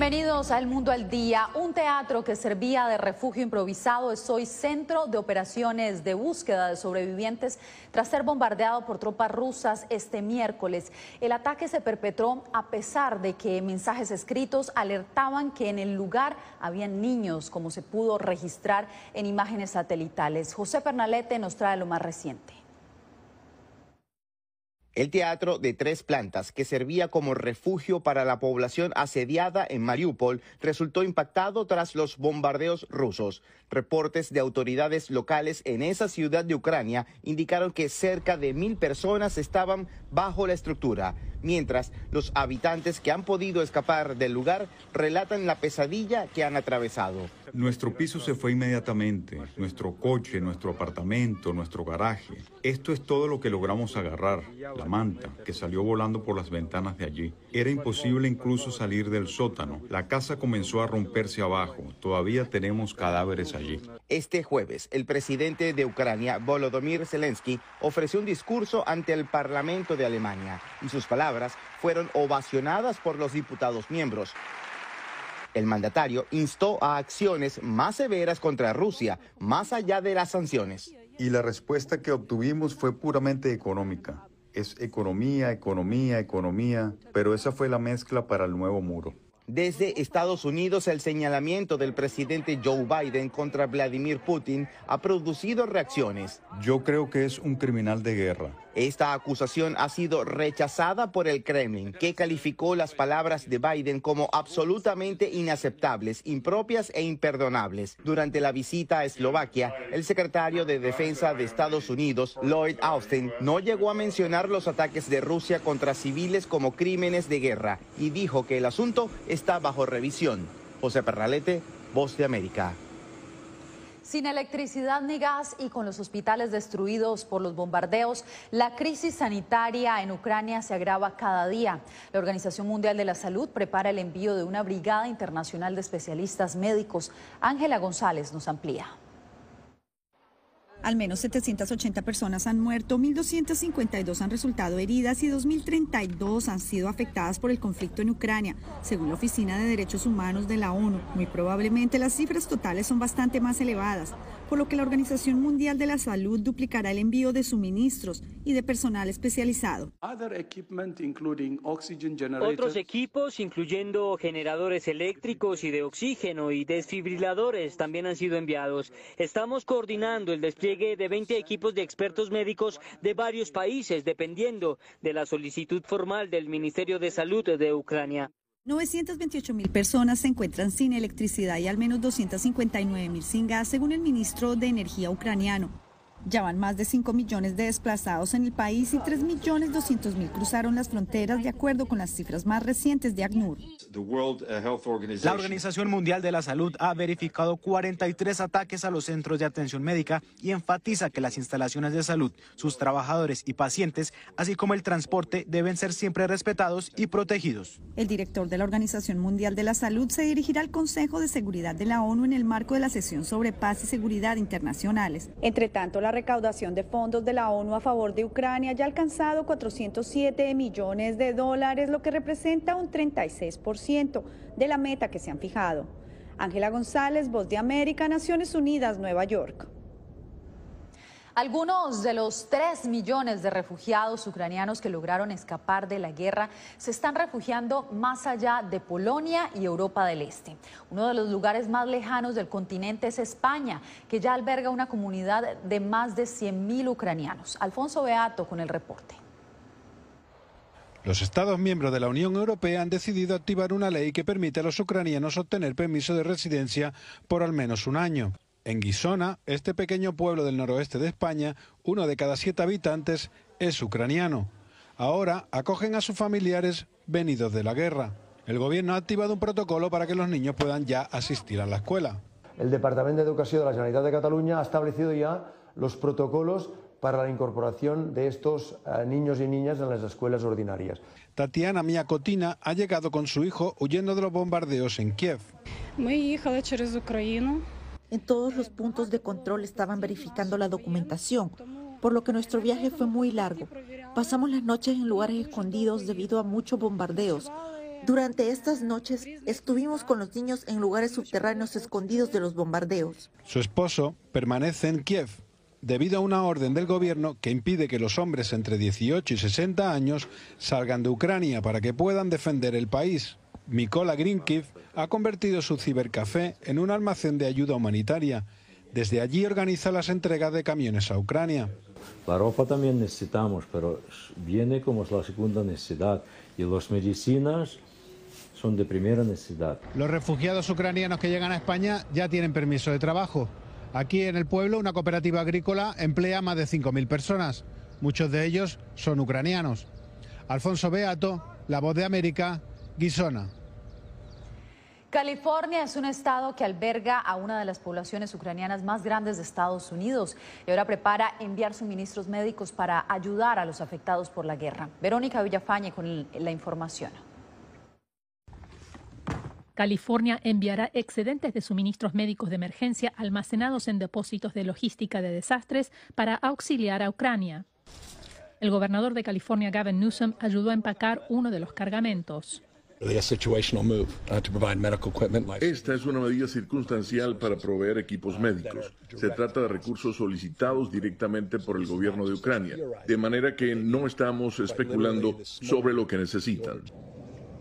Bienvenidos a El Mundo al Día. Un teatro que servía de refugio improvisado es hoy centro de operaciones de búsqueda de sobrevivientes tras ser bombardeado por tropas rusas este miércoles. El ataque se perpetró a pesar de que mensajes escritos alertaban que en el lugar habían niños, como se pudo registrar en imágenes satelitales. José Pernalete nos trae lo más reciente. El teatro de tres plantas, que servía como refugio para la población asediada en Mariupol, resultó impactado tras los bombardeos rusos. Reportes de autoridades locales en esa ciudad de Ucrania indicaron que cerca de mil personas estaban bajo la estructura, mientras los habitantes que han podido escapar del lugar relatan la pesadilla que han atravesado. Nuestro piso se fue inmediatamente, nuestro coche, nuestro apartamento, nuestro garaje. Esto es todo lo que logramos agarrar, la manta, que salió volando por las ventanas de allí. Era imposible incluso salir del sótano. La casa comenzó a romperse abajo. Todavía tenemos cadáveres allí. Este jueves, el presidente de Ucrania, Volodymyr Zelensky, ofreció un discurso ante el Parlamento de Alemania y sus palabras fueron ovacionadas por los diputados miembros. El mandatario instó a acciones más severas contra Rusia, más allá de las sanciones. Y la respuesta que obtuvimos fue puramente económica. Es economía, economía, economía, pero esa fue la mezcla para el nuevo muro. Desde Estados Unidos, el señalamiento del presidente Joe Biden contra Vladimir Putin ha producido reacciones. Yo creo que es un criminal de guerra. Esta acusación ha sido rechazada por el Kremlin, que calificó las palabras de Biden como absolutamente inaceptables, impropias e imperdonables. Durante la visita a Eslovaquia, el secretario de Defensa de Estados Unidos, Lloyd Austin, no llegó a mencionar los ataques de Rusia contra civiles como crímenes de guerra y dijo que el asunto está bajo revisión. José Perralete, Voz de América. Sin electricidad ni gas y con los hospitales destruidos por los bombardeos, la crisis sanitaria en Ucrania se agrava cada día. La Organización Mundial de la Salud prepara el envío de una brigada internacional de especialistas médicos. Ángela González nos amplía. Al menos 780 personas han muerto, 1.252 han resultado heridas y 2.032 han sido afectadas por el conflicto en Ucrania, según la Oficina de Derechos Humanos de la ONU. Muy probablemente las cifras totales son bastante más elevadas, por lo que la Organización Mundial de la Salud duplicará el envío de suministros y de personal especializado. Otros equipos, incluyendo generadores eléctricos y de oxígeno y desfibriladores, también han sido enviados. Estamos coordinando el despliegue de 20 equipos de expertos médicos de varios países, dependiendo de la solicitud formal del Ministerio de Salud de Ucrania. 928 mil personas se encuentran sin electricidad y al menos 259 mil sin gas, según el ministro de Energía ucraniano. Ya van más de 5 millones de desplazados en el país y 3 millones 200 mil cruzaron las fronteras de acuerdo con las cifras más recientes de ACNUR. La Organización Mundial de la Salud ha verificado 43 ataques a los centros de atención médica y enfatiza que las instalaciones de salud, sus trabajadores y pacientes, así como el transporte, deben ser siempre respetados y protegidos. El director de la Organización Mundial de la Salud se dirigirá al Consejo de Seguridad de la ONU en el marco de la sesión sobre paz y seguridad internacionales. Entre tanto, la recaudación de fondos de la ONU a favor de Ucrania ya ha alcanzado 407 millones de dólares, lo que representa un 36% de la meta que se han fijado. Ángela González, Voz de América, Naciones Unidas, Nueva York. Algunos de los 3 millones de refugiados ucranianos que lograron escapar de la guerra se están refugiando más allá de Polonia y Europa del Este. Uno de los lugares más lejanos del continente es España, que ya alberga una comunidad de más de 100 mil ucranianos. Alfonso Beato con el reporte. Los Estados miembros de la Unión Europea han decidido activar una ley que permite a los ucranianos obtener permiso de residencia por al menos un año. En Guisona, este pequeño pueblo del noroeste de España, uno de cada siete habitantes es ucraniano. Ahora acogen a sus familiares venidos de la guerra. El gobierno ha activado un protocolo para que los niños puedan ya asistir a la escuela. El Departamento de Educación de la Generalitat de Cataluña ha establecido ya los protocolos para la incorporación de estos eh, niños y niñas en las escuelas ordinarias. Tatiana Miakotina ha llegado con su hijo huyendo de los bombardeos en Kiev. En todos los puntos de control estaban verificando la documentación, por lo que nuestro viaje fue muy largo. Pasamos las noches en lugares escondidos debido a muchos bombardeos. Durante estas noches estuvimos con los niños en lugares subterráneos escondidos de los bombardeos. Su esposo permanece en Kiev debido a una orden del gobierno que impide que los hombres entre 18 y 60 años salgan de Ucrania para que puedan defender el país. Mikola Grinkiv ha convertido su cibercafé en un almacén de ayuda humanitaria. Desde allí organiza las entregas de camiones a Ucrania. La ropa también necesitamos, pero viene como la segunda necesidad. Y las medicinas son de primera necesidad. Los refugiados ucranianos que llegan a España ya tienen permiso de trabajo. Aquí en el pueblo una cooperativa agrícola emplea más de 5.000 personas. Muchos de ellos son ucranianos. Alfonso Beato, La Voz de América, Guisona. California es un estado que alberga a una de las poblaciones ucranianas más grandes de Estados Unidos y ahora prepara enviar suministros médicos para ayudar a los afectados por la guerra. Verónica Villafañe con la información. California enviará excedentes de suministros médicos de emergencia almacenados en depósitos de logística de desastres para auxiliar a Ucrania. El gobernador de California, Gavin Newsom, ayudó a empacar uno de los cargamentos. Uh, Esta es una medida circunstancial para proveer equipos médicos. Se trata de recursos solicitados directamente por el gobierno de Ucrania, de manera que no estamos especulando sobre lo que necesitan.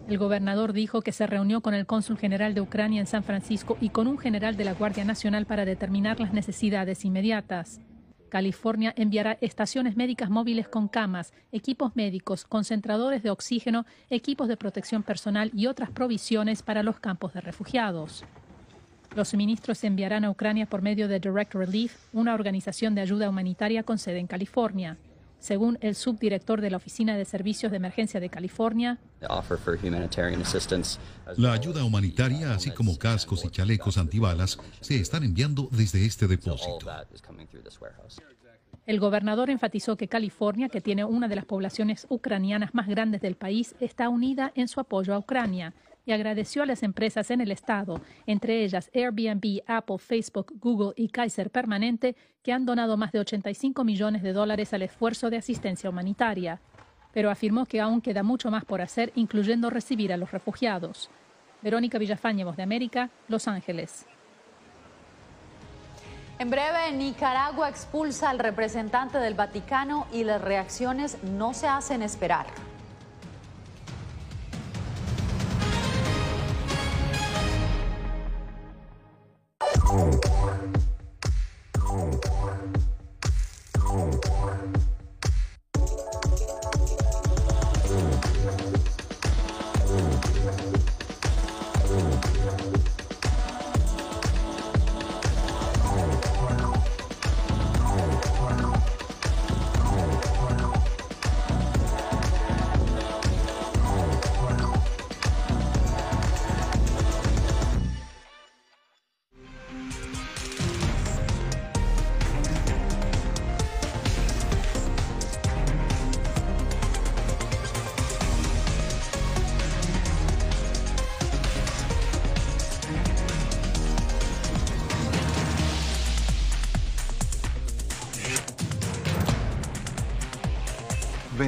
El gobernador dijo que se reunió con el cónsul general de Ucrania en San Francisco y con un general de la Guardia Nacional para determinar las necesidades inmediatas. California enviará estaciones médicas móviles con camas, equipos médicos, concentradores de oxígeno, equipos de protección personal y otras provisiones para los campos de refugiados. Los suministros se enviarán a Ucrania por medio de Direct Relief, una organización de ayuda humanitaria con sede en California. Según el subdirector de la Oficina de Servicios de Emergencia de California, la ayuda humanitaria, así como cascos y chalecos antibalas, se están enviando desde este depósito. El gobernador enfatizó que California, que tiene una de las poblaciones ucranianas más grandes del país, está unida en su apoyo a Ucrania y agradeció a las empresas en el estado, entre ellas Airbnb, Apple, Facebook, Google y Kaiser Permanente, que han donado más de 85 millones de dólares al esfuerzo de asistencia humanitaria. Pero afirmó que aún queda mucho más por hacer, incluyendo recibir a los refugiados. Verónica Villafañe, Voz de América, Los Ángeles. En breve, Nicaragua expulsa al representante del Vaticano y las reacciones no se hacen esperar.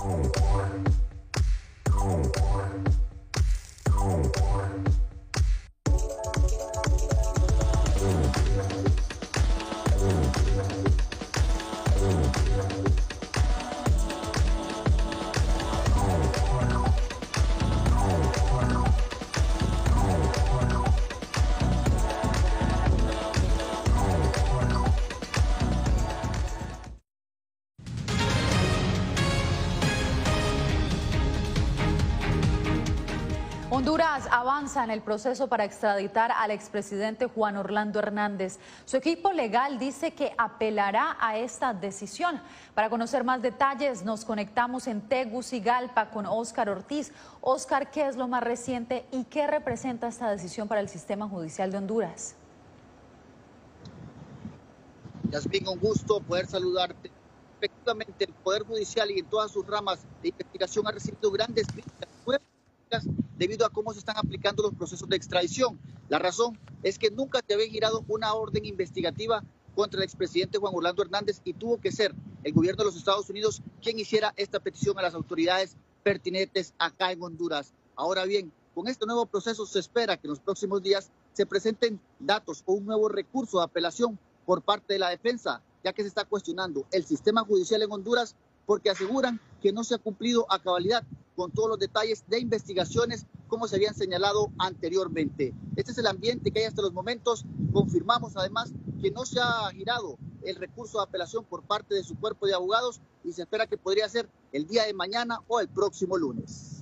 Oh. Honduras avanza en el proceso para extraditar al expresidente Juan Orlando Hernández. Su equipo legal dice que apelará a esta decisión. Para conocer más detalles, nos conectamos en Tegucigalpa con Óscar Ortiz. Óscar, ¿qué es lo más reciente y qué representa esta decisión para el sistema judicial de Honduras? Yasmin, un gusto poder saludarte. Efectivamente, el Poder Judicial y en todas sus ramas de investigación ha recibido grandes críticas debido a cómo se están aplicando los procesos de extradición. La razón es que nunca te había girado una orden investigativa contra el expresidente Juan Orlando Hernández y tuvo que ser el gobierno de los Estados Unidos quien hiciera esta petición a las autoridades pertinentes acá en Honduras. Ahora bien, con este nuevo proceso se espera que en los próximos días se presenten datos o un nuevo recurso de apelación por parte de la defensa, ya que se está cuestionando el sistema judicial en Honduras porque aseguran que no se ha cumplido a cabalidad con todos los detalles de investigaciones como se habían señalado anteriormente. Este es el ambiente que hay hasta los momentos. Confirmamos además que no se ha girado el recurso de apelación por parte de su cuerpo de abogados y se espera que podría ser el día de mañana o el próximo lunes.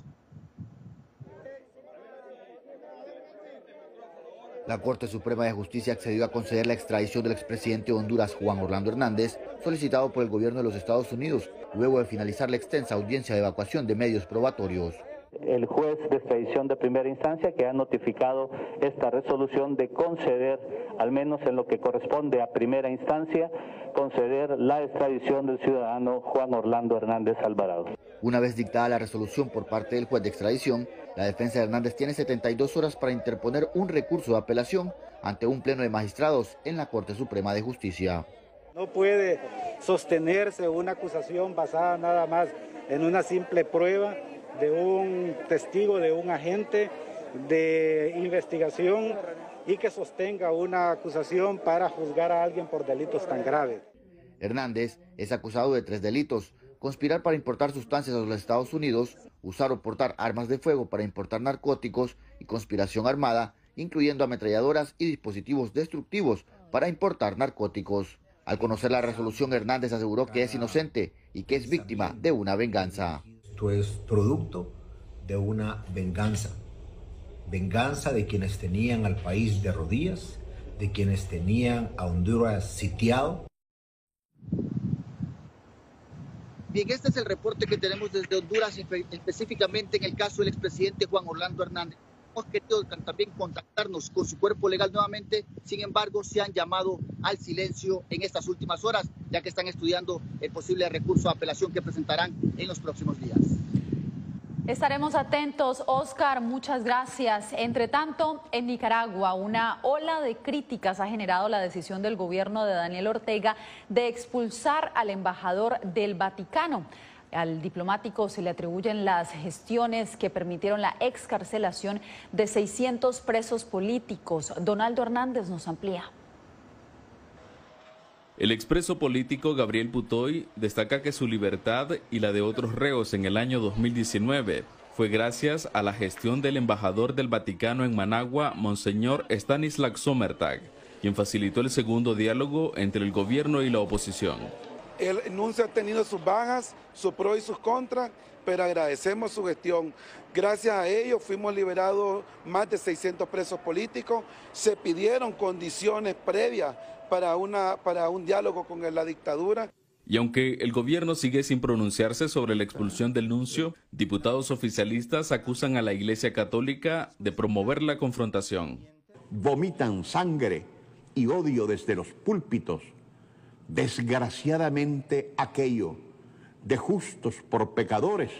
La Corte Suprema de Justicia accedió a conceder la extradición del expresidente de Honduras, Juan Orlando Hernández, solicitado por el gobierno de los Estados Unidos, luego de finalizar la extensa audiencia de evacuación de medios probatorios el juez de extradición de primera instancia que ha notificado esta resolución de conceder, al menos en lo que corresponde a primera instancia, conceder la extradición del ciudadano Juan Orlando Hernández Alvarado. Una vez dictada la resolución por parte del juez de extradición, la defensa de Hernández tiene 72 horas para interponer un recurso de apelación ante un pleno de magistrados en la Corte Suprema de Justicia. No puede sostenerse una acusación basada nada más en una simple prueba de un testigo, de un agente de investigación y que sostenga una acusación para juzgar a alguien por delitos tan graves. Hernández es acusado de tres delitos, conspirar para importar sustancias a los Estados Unidos, usar o portar armas de fuego para importar narcóticos y conspiración armada, incluyendo ametralladoras y dispositivos destructivos para importar narcóticos. Al conocer la resolución, Hernández aseguró que es inocente y que es víctima de una venganza. Esto es producto de una venganza. Venganza de quienes tenían al país de rodillas, de quienes tenían a Honduras sitiado Bien, este es el reporte que tenemos desde Honduras, específicamente en el caso del expresidente Juan Orlando Hernández. Hemos querido también contactarnos con su cuerpo legal nuevamente, sin embargo, se han llamado al silencio en estas últimas horas, ya que están estudiando el posible recurso de apelación que presentarán en los próximos días. Estaremos atentos, Oscar, muchas gracias. Entre tanto, en Nicaragua, una ola de críticas ha generado la decisión del gobierno de Daniel Ortega de expulsar al embajador del Vaticano. Al diplomático se le atribuyen las gestiones que permitieron la excarcelación de 600 presos políticos. Donaldo Hernández nos amplía. El expreso político Gabriel Putoy destaca que su libertad y la de otros reos en el año 2019 fue gracias a la gestión del embajador del Vaticano en Managua, Monseñor Stanislav Sommertag, quien facilitó el segundo diálogo entre el gobierno y la oposición. El enuncio ha tenido sus bajas, sus pros y sus contras, pero agradecemos su gestión. Gracias a ello fuimos liberados más de 600 presos políticos, se pidieron condiciones previas para, una, para un diálogo con la dictadura. Y aunque el gobierno sigue sin pronunciarse sobre la expulsión del nuncio, diputados oficialistas acusan a la Iglesia Católica de promover la confrontación. Vomitan sangre y odio desde los púlpitos. Desgraciadamente aquello de justos por pecadores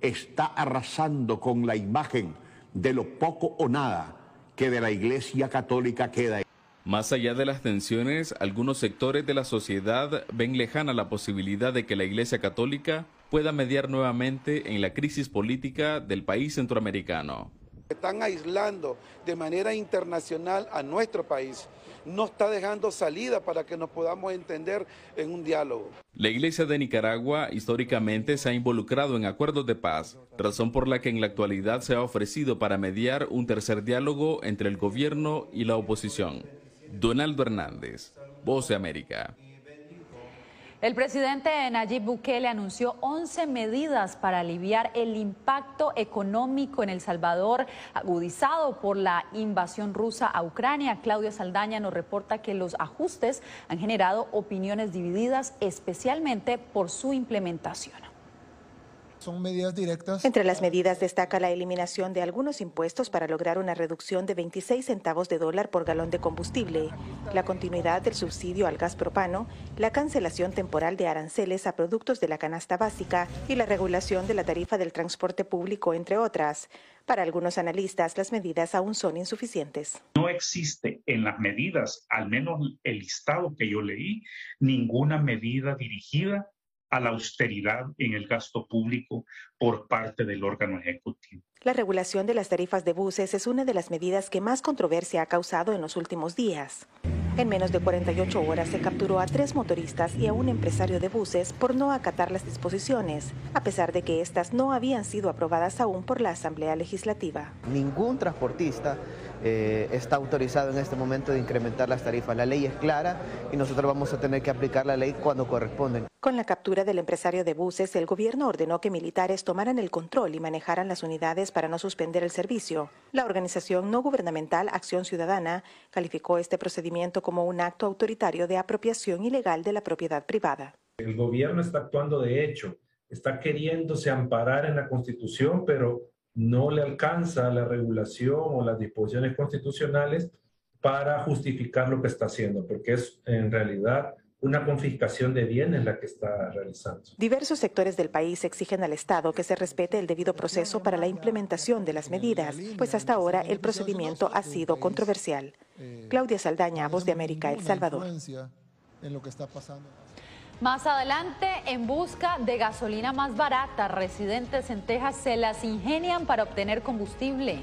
está arrasando con la imagen de lo poco o nada que de la Iglesia Católica queda. Más allá de las tensiones, algunos sectores de la sociedad ven lejana la posibilidad de que la Iglesia Católica pueda mediar nuevamente en la crisis política del país centroamericano. Están aislando de manera internacional a nuestro país. No está dejando salida para que nos podamos entender en un diálogo. La Iglesia de Nicaragua históricamente se ha involucrado en acuerdos de paz, razón por la que en la actualidad se ha ofrecido para mediar un tercer diálogo entre el gobierno y la oposición. Donaldo Hernández, Voz de América. El presidente Nayib Bukele anunció 11 medidas para aliviar el impacto económico en El Salvador agudizado por la invasión rusa a Ucrania. Claudia Saldaña nos reporta que los ajustes han generado opiniones divididas, especialmente por su implementación son medidas directas. Entre las medidas destaca la eliminación de algunos impuestos para lograr una reducción de 26 centavos de dólar por galón de combustible, la continuidad del subsidio al gas propano, la cancelación temporal de aranceles a productos de la canasta básica y la regulación de la tarifa del transporte público, entre otras. Para algunos analistas, las medidas aún son insuficientes. No existe en las medidas, al menos el listado que yo leí, ninguna medida dirigida a la austeridad en el gasto público por parte del órgano ejecutivo. La regulación de las tarifas de buses es una de las medidas que más controversia ha causado en los últimos días. En menos de 48 horas se capturó a tres motoristas y a un empresario de buses por no acatar las disposiciones, a pesar de que éstas no habían sido aprobadas aún por la Asamblea Legislativa. Ningún transportista eh, está autorizado en este momento de incrementar las tarifas. La ley es clara y nosotros vamos a tener que aplicar la ley cuando corresponde. Con la captura del empresario de buses, el gobierno ordenó que militares tomaran el control y manejaran las unidades para no suspender el servicio. La organización no gubernamental Acción Ciudadana calificó este procedimiento como un acto autoritario de apropiación ilegal de la propiedad privada. El gobierno está actuando de hecho, está queriéndose amparar en la Constitución, pero no le alcanza la regulación o las disposiciones constitucionales para justificar lo que está haciendo, porque es en realidad una confiscación de bienes la que está realizando. Diversos sectores del país exigen al Estado que se respete el debido proceso para la implementación de las medidas, pues hasta ahora el procedimiento ha sido controversial. Claudia Saldaña, Voz de América, El Salvador. Más adelante, en busca de gasolina más barata, residentes en Texas se las ingenian para obtener combustible.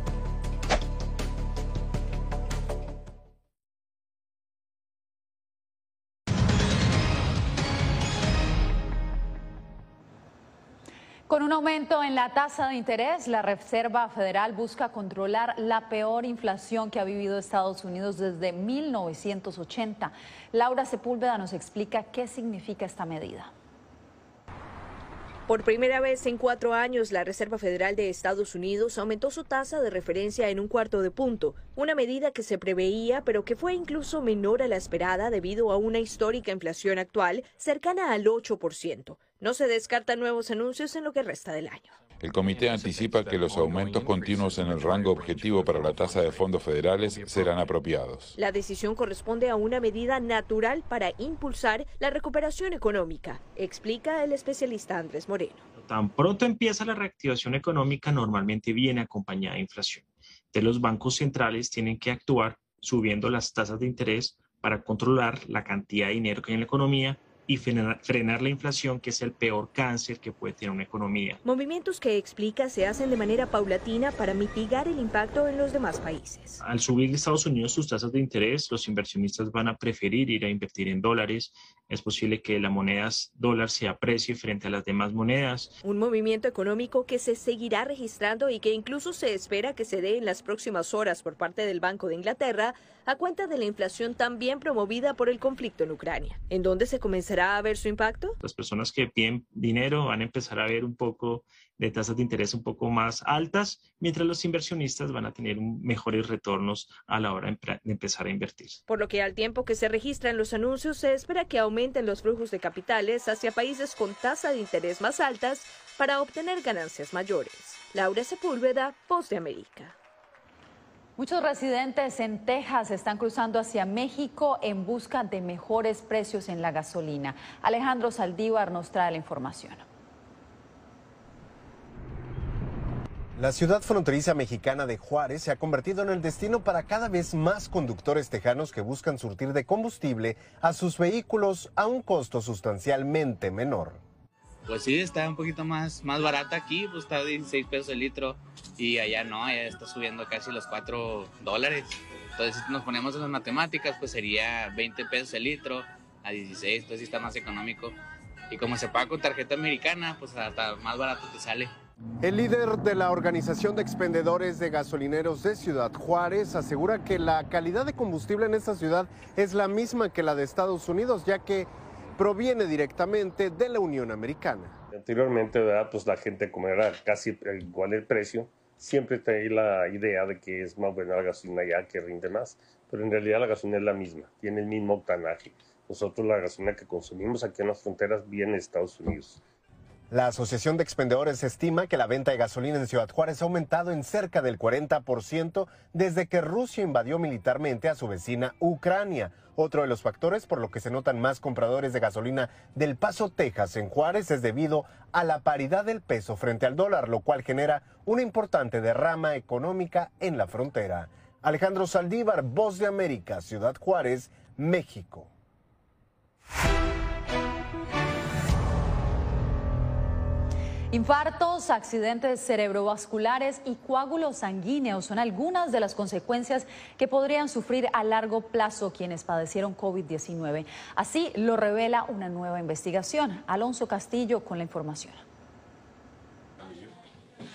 Con un aumento en la tasa de interés, la Reserva Federal busca controlar la peor inflación que ha vivido Estados Unidos desde 1980. Laura Sepúlveda nos explica qué significa esta medida. Por primera vez en cuatro años, la Reserva Federal de Estados Unidos aumentó su tasa de referencia en un cuarto de punto, una medida que se preveía pero que fue incluso menor a la esperada debido a una histórica inflación actual cercana al 8%. No se descartan nuevos anuncios en lo que resta del año. El comité anticipa que los aumentos continuos en el rango objetivo para la tasa de fondos federales serán apropiados. La decisión corresponde a una medida natural para impulsar la recuperación económica, explica el especialista Andrés Moreno. Tan pronto empieza la reactivación económica, normalmente viene acompañada de inflación. De los bancos centrales tienen que actuar subiendo las tasas de interés para controlar la cantidad de dinero que hay en la economía y frenar, la inflación, que es el peor cáncer que puede tener una economía. Movimientos que explica se hacen de manera paulatina para mitigar el impacto en los demás países. Al subir Estados Unidos sus tasas de interés, los inversionistas van a preferir ir a invertir en dólares. Es posible que la moneda dólar se aprecie frente a las demás monedas. Un movimiento económico que se seguirá registrando y que incluso se espera que se dé en las próximas horas por parte del Banco de Inglaterra a cuenta de la inflación también promovida por el conflicto en Ucrania, en donde se comenzará a ver su impacto. Las personas que piden dinero van a empezar a ver un poco de tasas de interés un poco más altas, mientras los inversionistas van a tener mejores retornos a la hora de empezar a invertir. Por lo que al tiempo que se registran los anuncios, se espera que aumenten los flujos de capitales hacia países con tasa de interés más altas para obtener ganancias mayores. Laura Sepúlveda, Post de América. Muchos residentes en Texas están cruzando hacia México en busca de mejores precios en la gasolina. Alejandro Saldívar nos trae la información. La ciudad fronteriza mexicana de Juárez se ha convertido en el destino para cada vez más conductores tejanos que buscan surtir de combustible a sus vehículos a un costo sustancialmente menor. Pues sí, está un poquito más, más barata aquí, pues está 16 pesos el litro y allá no, allá está subiendo casi los 4 dólares. Entonces, si nos ponemos en las matemáticas, pues sería 20 pesos el litro a 16, entonces está más económico. Y como se paga con tarjeta americana, pues hasta más barato te sale. El líder de la Organización de Expendedores de Gasolineros de Ciudad Juárez asegura que la calidad de combustible en esta ciudad es la misma que la de Estados Unidos, ya que proviene directamente de la Unión Americana. Anteriormente, ¿verdad? pues la gente como era casi igual el precio, siempre tenía la idea de que es más buena la gasolina ya que rinde más, pero en realidad la gasolina es la misma, tiene el mismo octanaje. Nosotros la gasolina que consumimos aquí en las fronteras viene de Estados Unidos. La Asociación de Expendedores estima que la venta de gasolina en Ciudad Juárez ha aumentado en cerca del 40% desde que Rusia invadió militarmente a su vecina Ucrania. Otro de los factores por lo que se notan más compradores de gasolina del Paso, Texas en Juárez es debido a la paridad del peso frente al dólar, lo cual genera una importante derrama económica en la frontera. Alejandro Saldívar, Voz de América, Ciudad Juárez, México. Infartos, accidentes cerebrovasculares y coágulos sanguíneos son algunas de las consecuencias que podrían sufrir a largo plazo quienes padecieron COVID-19. Así lo revela una nueva investigación. Alonso Castillo con la información.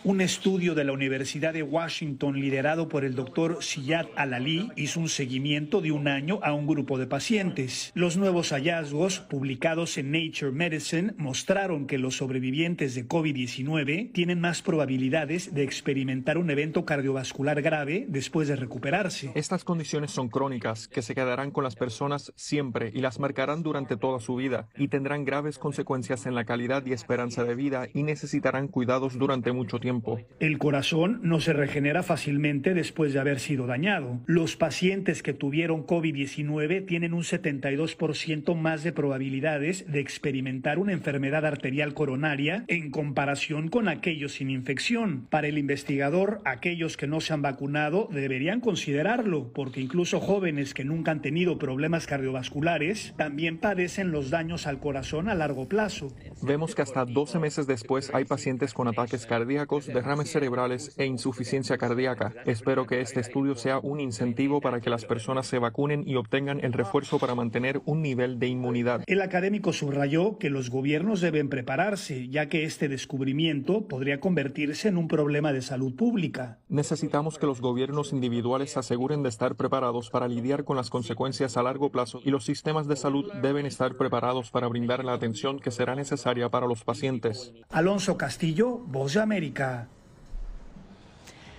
Un estudio de la Universidad de Washington liderado por el doctor Siyad Alali hizo un seguimiento de un año a un grupo de pacientes. Los nuevos hallazgos publicados en Nature Medicine mostraron que los sobrevivientes de COVID-19 tienen más probabilidades de experimentar un evento cardiovascular grave después de recuperarse. Estas condiciones son crónicas que se quedarán con las personas siempre y las marcarán durante toda su vida y tendrán graves consecuencias en la calidad y esperanza de vida y necesitarán cuidados durante mucho tiempo tiempo. El corazón no se regenera fácilmente después de haber sido dañado. Los pacientes que tuvieron COVID-19 tienen un 72% más de probabilidades de experimentar una enfermedad arterial coronaria en comparación con aquellos sin infección. Para el investigador, aquellos que no se han vacunado deberían considerarlo, porque incluso jóvenes que nunca han tenido problemas cardiovasculares también padecen los daños al corazón a largo plazo. Vemos que hasta 12 meses después hay pacientes con ataques cardíacos, derrames cerebrales e insuficiencia cardíaca. Espero que este estudio sea un incentivo para que las personas se vacunen y obtengan el refuerzo para mantener un nivel de inmunidad. El académico subrayó que los gobiernos deben prepararse, ya que este descubrimiento podría convertirse en un problema de salud pública. Necesitamos que los gobiernos individuales se aseguren de estar preparados para lidiar con las consecuencias a largo plazo y los sistemas de salud deben estar preparados para brindar la atención que será necesaria para los pacientes. Alonso Castillo, Voz de América.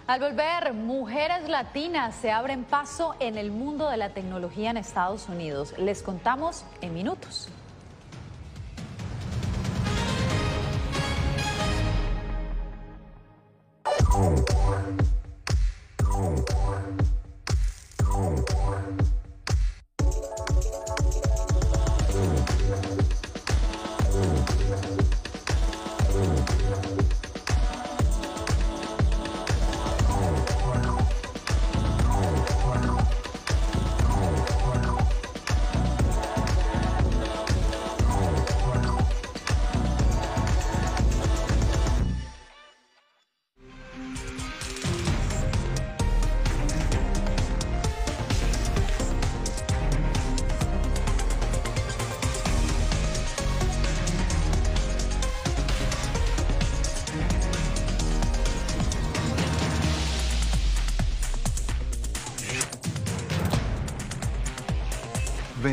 Al volver, mujeres latinas se abren paso en el mundo de la tecnología en Estados Unidos. Les contamos en minutos.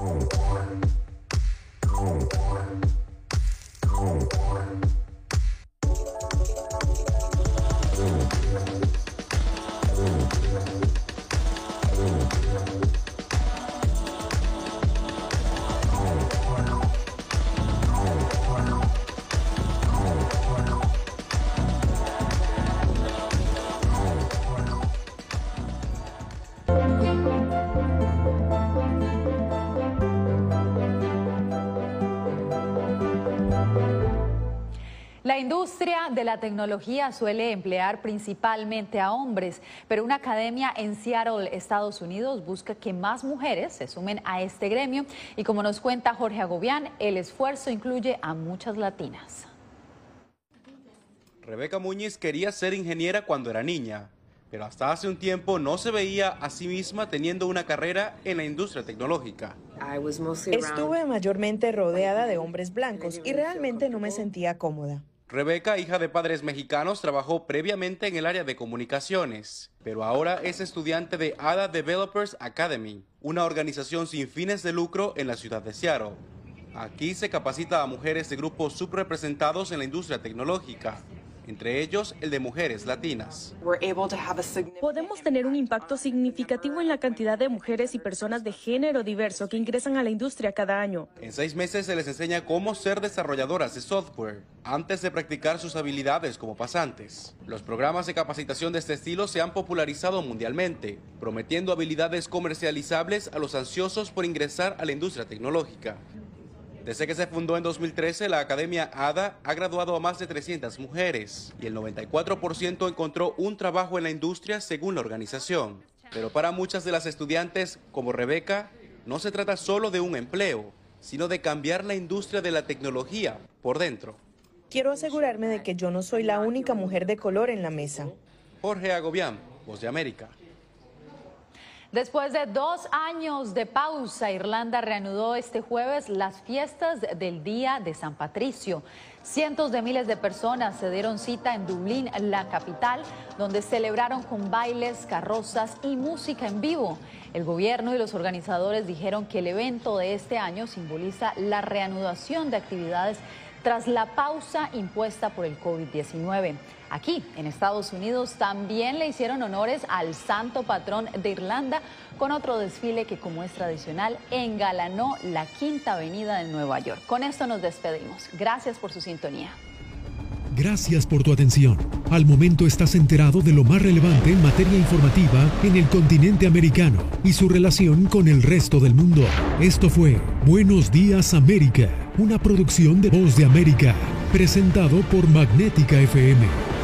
Oh, industria de la tecnología suele emplear principalmente a hombres, pero una academia en Seattle, Estados Unidos, busca que más mujeres se sumen a este gremio y como nos cuenta Jorge Agobián, el esfuerzo incluye a muchas latinas. Rebeca Muñiz quería ser ingeniera cuando era niña, pero hasta hace un tiempo no se veía a sí misma teniendo una carrera en la industria tecnológica. Estuve mayormente rodeada de hombres blancos y realmente no me sentía cómoda. Rebeca, hija de padres mexicanos, trabajó previamente en el área de comunicaciones, pero ahora es estudiante de ADA Developers Academy, una organización sin fines de lucro en la ciudad de Seattle. Aquí se capacita a mujeres de grupos subrepresentados en la industria tecnológica, entre ellos el de mujeres latinas. Podemos tener un impacto significativo en la cantidad de mujeres y personas de género diverso que ingresan a la industria cada año. En seis meses se les enseña cómo ser desarrolladoras de software antes de practicar sus habilidades como pasantes. Los programas de capacitación de este estilo se han popularizado mundialmente, prometiendo habilidades comercializables a los ansiosos por ingresar a la industria tecnológica. Desde que se fundó en 2013, la Academia ADA ha graduado a más de 300 mujeres y el 94% encontró un trabajo en la industria según la organización. Pero para muchas de las estudiantes, como Rebeca, no se trata solo de un empleo, sino de cambiar la industria de la tecnología por dentro. Quiero asegurarme de que yo no soy la única mujer de color en la mesa. Jorge Agobián, Voz de América. Después de dos años de pausa, Irlanda reanudó este jueves las fiestas del Día de San Patricio. Cientos de miles de personas se dieron cita en Dublín, la capital, donde celebraron con bailes, carrozas y música en vivo. El gobierno y los organizadores dijeron que el evento de este año simboliza la reanudación de actividades tras la pausa impuesta por el COVID-19. Aquí, en Estados Unidos, también le hicieron honores al santo patrón de Irlanda con otro desfile que, como es tradicional, engalanó la Quinta Avenida de Nueva York. Con esto nos despedimos. Gracias por su sintonía. Gracias por tu atención. Al momento estás enterado de lo más relevante en materia informativa en el continente americano y su relación con el resto del mundo. Esto fue Buenos Días América, una producción de Voz de América, presentado por Magnética FM